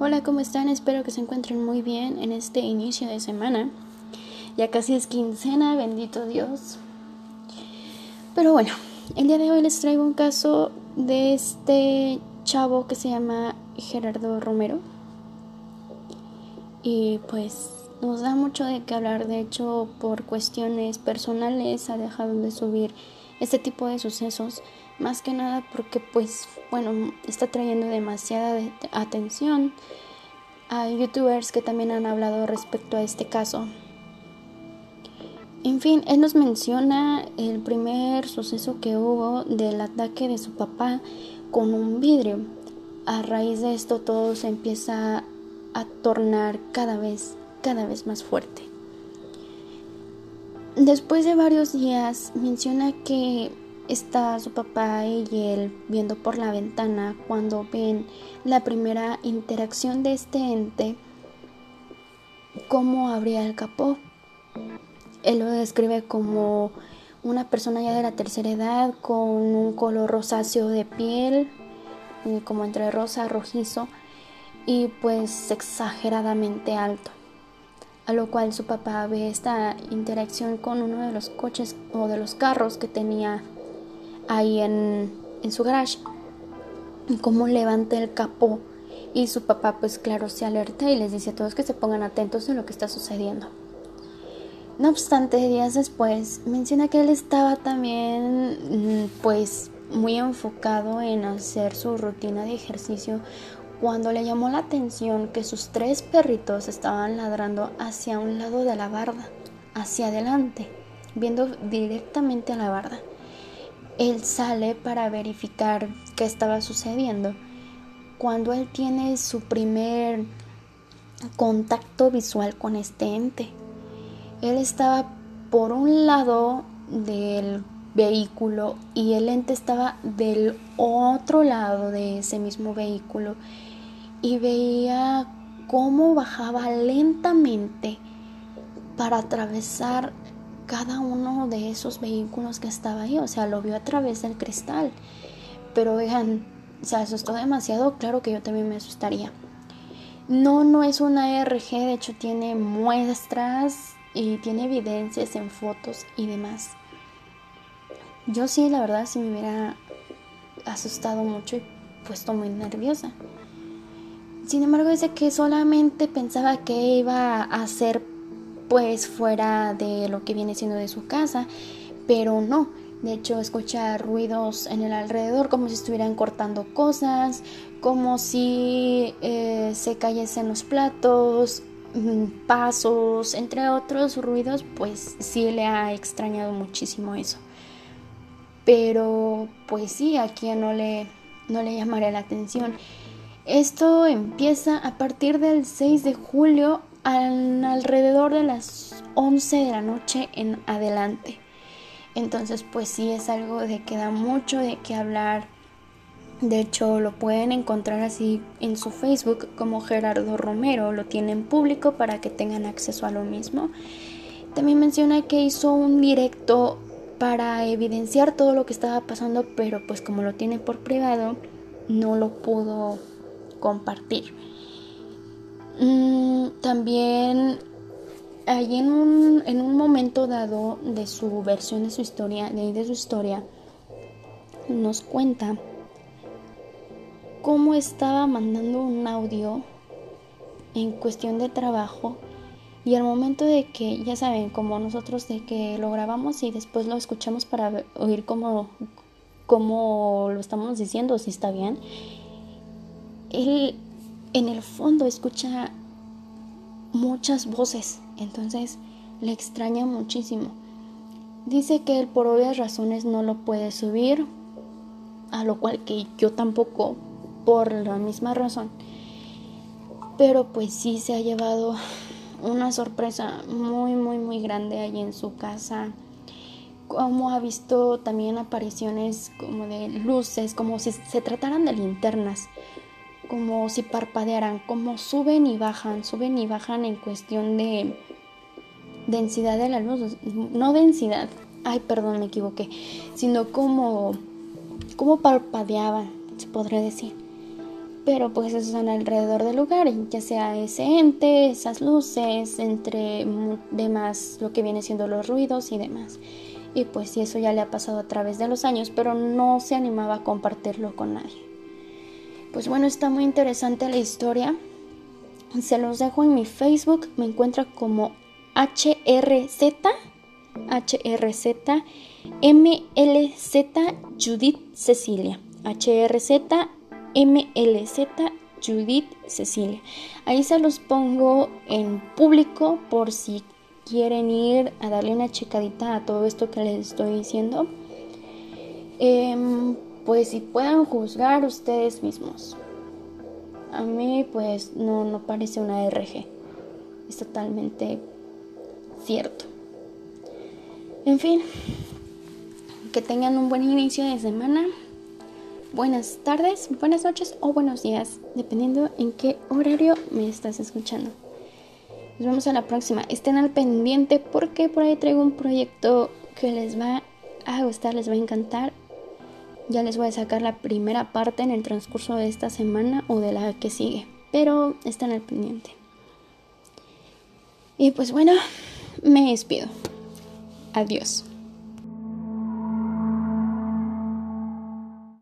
Hola, ¿cómo están? Espero que se encuentren muy bien en este inicio de semana. Ya casi es quincena, bendito Dios. Pero bueno, el día de hoy les traigo un caso de este chavo que se llama Gerardo Romero. Y pues nos da mucho de qué hablar. De hecho, por cuestiones personales ha dejado de subir este tipo de sucesos. Más que nada porque pues bueno, está trayendo demasiada atención. Hay youtubers que también han hablado respecto a este caso. En fin, él nos menciona el primer suceso que hubo del ataque de su papá con un vidrio. A raíz de esto todo se empieza a tornar cada vez, cada vez más fuerte. Después de varios días menciona que está su papá y él viendo por la ventana cuando ven la primera interacción de este ente, cómo abría el capó. Él lo describe como una persona ya de la tercera edad con un color rosáceo de piel, eh, como entre rosa, rojizo y pues exageradamente alto. A lo cual su papá ve esta interacción con uno de los coches o de los carros que tenía ahí en, su garage. Cómo levanta el capó. Y su papá pues claro se alerta y les dice a todos que se pongan atentos en lo que está sucediendo. No obstante, días después menciona que él estaba también mm, pues muy enfocado en hacer su rutina de ejercicio cuando le llamó la atención que sus tres perritos estaban ladrando hacia un lado de la barda, hacia adelante, viendo directamente a la barda él sale para verificar qué estaba sucediendo. Cuando él tiene su primer contacto visual con este ente, él estaba por un lado del vehículo y el ente estaba del otro lado de ese mismo vehículo y veía cómo bajaba lentamente para atravesar cada uno de esos vehículos que estaba ahí, o sea, lo vio a través del cristal. Pero vean, se asustó demasiado, claro que yo también me asustaría. No, no es una RG, de hecho tiene muestras y tiene evidencias en fotos y demás. Yo sí, la verdad, sí me hubiera asustado mucho y puesto muy nerviosa. Sin embargo, dice que solamente pensaba que iba a hacer pues fuera de lo que viene siendo de su casa, pero no. De hecho, escucha ruidos en el alrededor como si estuvieran cortando cosas, como si eh, se cayesen los platos, mm, pasos, entre otros ruidos, pues sí le ha extrañado muchísimo eso. Pero pues sí, a quien no le, no le llamaré la atención. Esto empieza a partir del 6 de julio alrededor de las 11 de la noche en adelante. Entonces, pues sí es algo de que da mucho de qué hablar. De hecho, lo pueden encontrar así en su Facebook como Gerardo Romero. Lo tienen público para que tengan acceso a lo mismo. También menciona que hizo un directo para evidenciar todo lo que estaba pasando, pero pues como lo tiene por privado, no lo pudo compartir. Mm, también hay en un, en un momento dado de su versión de su historia, de, de su historia, nos cuenta cómo estaba mandando un audio en cuestión de trabajo y al momento de que, ya saben, como nosotros de que lo grabamos y después lo escuchamos para oír cómo, cómo lo estamos diciendo, si está bien, él en el fondo escucha muchas voces, entonces le extraña muchísimo. Dice que él por obvias razones no lo puede subir, a lo cual que yo tampoco por la misma razón. Pero pues sí se ha llevado una sorpresa muy muy muy grande ahí en su casa. Como ha visto también apariciones como de luces, como si se trataran de linternas como si parpadearan, como suben y bajan, suben y bajan en cuestión de densidad de la luz, no densidad, ay perdón me equivoqué, sino como, como parpadeaban, se podría decir. pero pues están alrededor del lugar, ya sea ese ente, esas luces, entre demás lo que viene siendo los ruidos y demás. Y pues sí, eso ya le ha pasado a través de los años, pero no se animaba a compartirlo con nadie. Pues bueno, está muy interesante la historia. Se los dejo en mi Facebook, me encuentra como HRZ, HRZ, MLZ Judith Cecilia. HRZ, MLZ Judith Cecilia. Ahí se los pongo en público por si quieren ir a darle una checadita a todo esto que les estoy diciendo. Em, pues si puedan juzgar ustedes mismos. A mí pues no, no parece una RG. Es totalmente cierto. En fin, que tengan un buen inicio de semana buenas tardes, buenas noches o buenos días, dependiendo en qué horario me estás escuchando. Nos vemos a la próxima. Estén al pendiente porque por ahí traigo un proyecto que les va a gustar, les va a encantar. Ya les voy a sacar la primera parte en el transcurso de esta semana o de la que sigue. Pero estén al pendiente. Y pues bueno, me despido. Adiós.